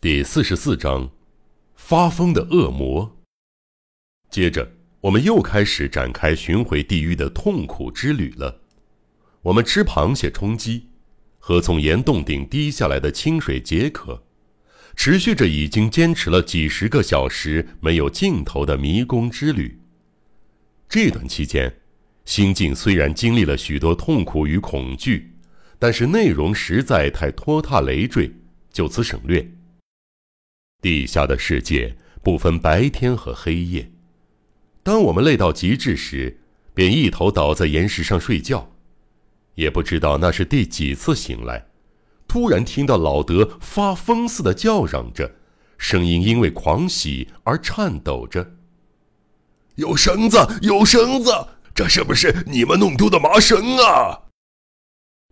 第四十四章，发疯的恶魔。接着，我们又开始展开巡回地狱的痛苦之旅了。我们吃螃蟹充饥，喝从岩洞顶滴下来的清水解渴，持续着已经坚持了几十个小时没有尽头的迷宫之旅。这段期间，心境虽然经历了许多痛苦与恐惧，但是内容实在太拖沓累赘，就此省略。地下的世界不分白天和黑夜，当我们累到极致时，便一头倒在岩石上睡觉，也不知道那是第几次醒来，突然听到老德发疯似的叫嚷着，声音因为狂喜而颤抖着：“有绳子，有绳子，这是不是你们弄丢的麻绳啊？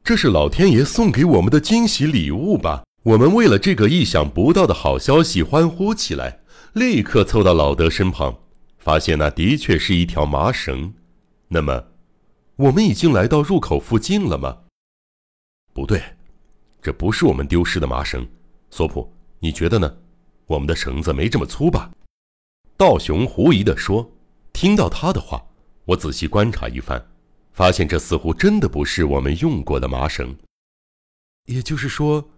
这是老天爷送给我们的惊喜礼物吧？”我们为了这个意想不到的好消息欢呼起来，立刻凑到老德身旁，发现那的确是一条麻绳。那么，我们已经来到入口附近了吗？不对，这不是我们丢失的麻绳。索普，你觉得呢？我们的绳子没这么粗吧？道雄狐疑地说。听到他的话，我仔细观察一番，发现这似乎真的不是我们用过的麻绳。也就是说。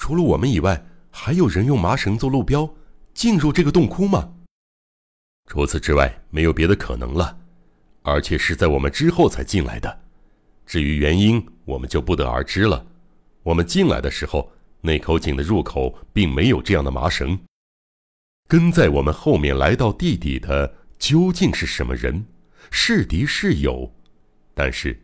除了我们以外，还有人用麻绳做路标进入这个洞窟吗？除此之外，没有别的可能了，而且是在我们之后才进来的。至于原因，我们就不得而知了。我们进来的时候，那口井的入口并没有这样的麻绳。跟在我们后面来到地底的究竟是什么人？是敌是友？但是，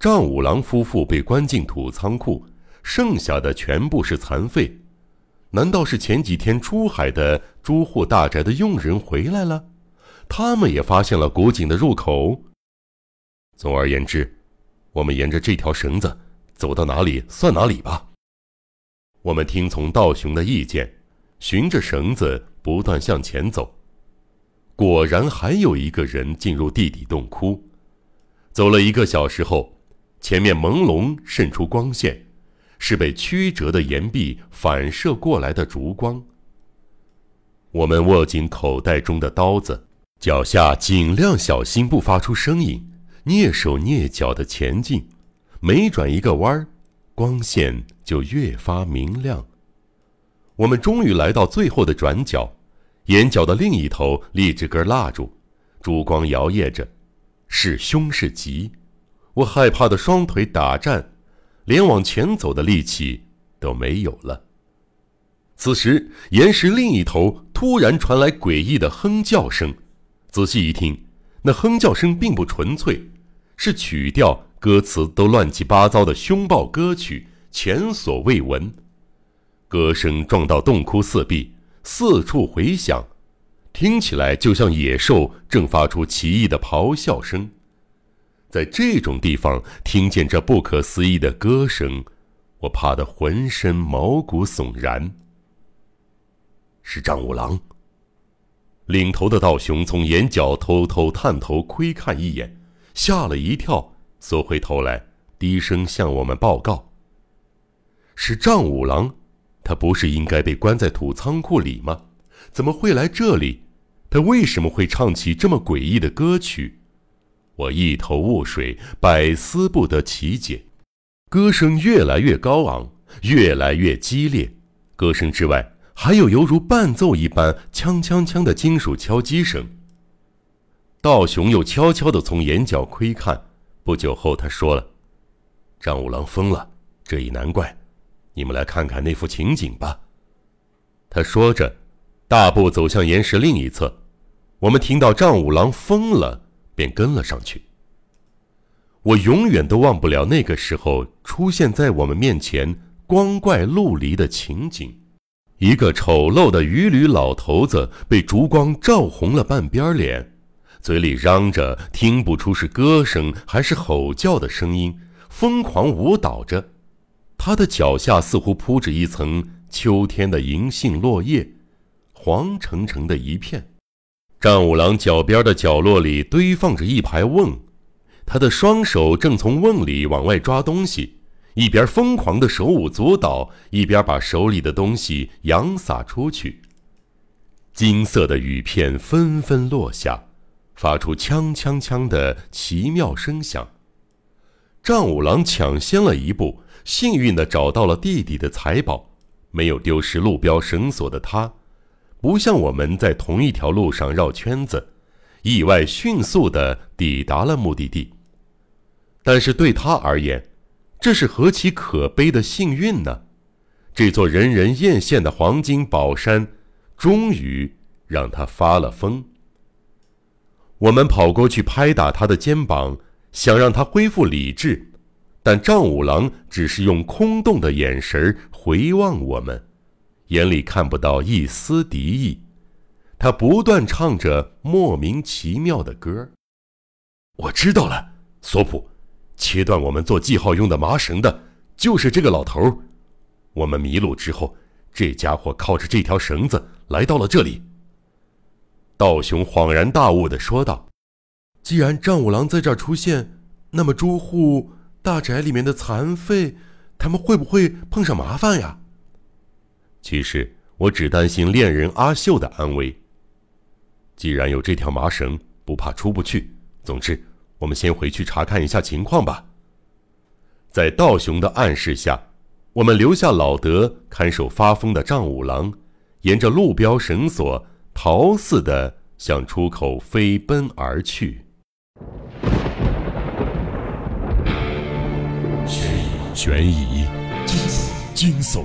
丈五郎夫妇被关进土仓库。剩下的全部是残废，难道是前几天出海的朱户大宅的佣人回来了？他们也发现了古井的入口。总而言之，我们沿着这条绳子走到哪里算哪里吧。我们听从道雄的意见，循着绳子不断向前走。果然，还有一个人进入地底洞窟。走了一个小时后，前面朦胧渗出光线。是被曲折的岩壁反射过来的烛光。我们握紧口袋中的刀子，脚下尽量小心不发出声音，蹑手蹑脚的前进。每转一个弯儿，光线就越发明亮。我们终于来到最后的转角，眼角的另一头立着根蜡烛，烛光摇曳着，是凶是吉？我害怕的双腿打颤。连往前走的力气都没有了。此时，岩石另一头突然传来诡异的哼叫声。仔细一听，那哼叫声并不纯粹，是曲调、歌词都乱七八糟的凶暴歌曲，前所未闻。歌声撞到洞窟四壁，四处回响，听起来就像野兽正发出奇异的咆哮声。在这种地方听见这不可思议的歌声，我怕得浑身毛骨悚然。是张五郎。领头的道雄从眼角偷偷探头窥看一眼，吓了一跳，缩回头来，低声向我们报告：“是张五郎，他不是应该被关在土仓库里吗？怎么会来这里？他为什么会唱起这么诡异的歌曲？”我一头雾水，百思不得其解。歌声越来越高昂，越来越激烈。歌声之外，还有犹如伴奏一般“锵锵锵”的金属敲击声。道雄又悄悄地从眼角窥看。不久后，他说了：“张五郎疯了，这也难怪。你们来看看那幅情景吧。”他说着，大步走向岩石另一侧。我们听到张五郎疯了。便跟了上去。我永远都忘不了那个时候出现在我们面前光怪陆离的情景：一个丑陋的渔女老头子被烛光照红了半边脸，嘴里嚷着听不出是歌声还是吼叫的声音，疯狂舞蹈着。他的脚下似乎铺着一层秋天的银杏落叶，黄澄澄的一片。战五郎脚边的角落里堆放着一排瓮，他的双手正从瓮里往外抓东西，一边疯狂的手舞足蹈，一边把手里的东西扬洒出去。金色的雨片纷纷落下，发出锵锵锵的奇妙声响。丈五郎抢先了一步，幸运地找到了弟弟的财宝。没有丢失路标绳索的他，不像我们在同一条路上绕圈子，意外迅速地抵达了目的地。但是对他而言，这是何其可悲的幸运呢？这座人人艳羡的黄金宝山，终于让他发了疯。我们跑过去拍打他的肩膀。想让他恢复理智，但丈五郎只是用空洞的眼神回望我们，眼里看不到一丝敌意。他不断唱着莫名其妙的歌。我知道了，索普，切断我们做记号用的麻绳的，就是这个老头。我们迷路之后，这家伙靠着这条绳子来到了这里。道雄恍然大悟地说道。既然丈五郎在这儿出现，那么朱户大宅里面的残废，他们会不会碰上麻烦呀？其实我只担心恋人阿秀的安危。既然有这条麻绳，不怕出不去。总之，我们先回去查看一下情况吧。在道雄的暗示下，我们留下老德看守发疯的丈五郎，沿着路标绳索逃似的向出口飞奔而去。悬疑、惊悚、惊悚、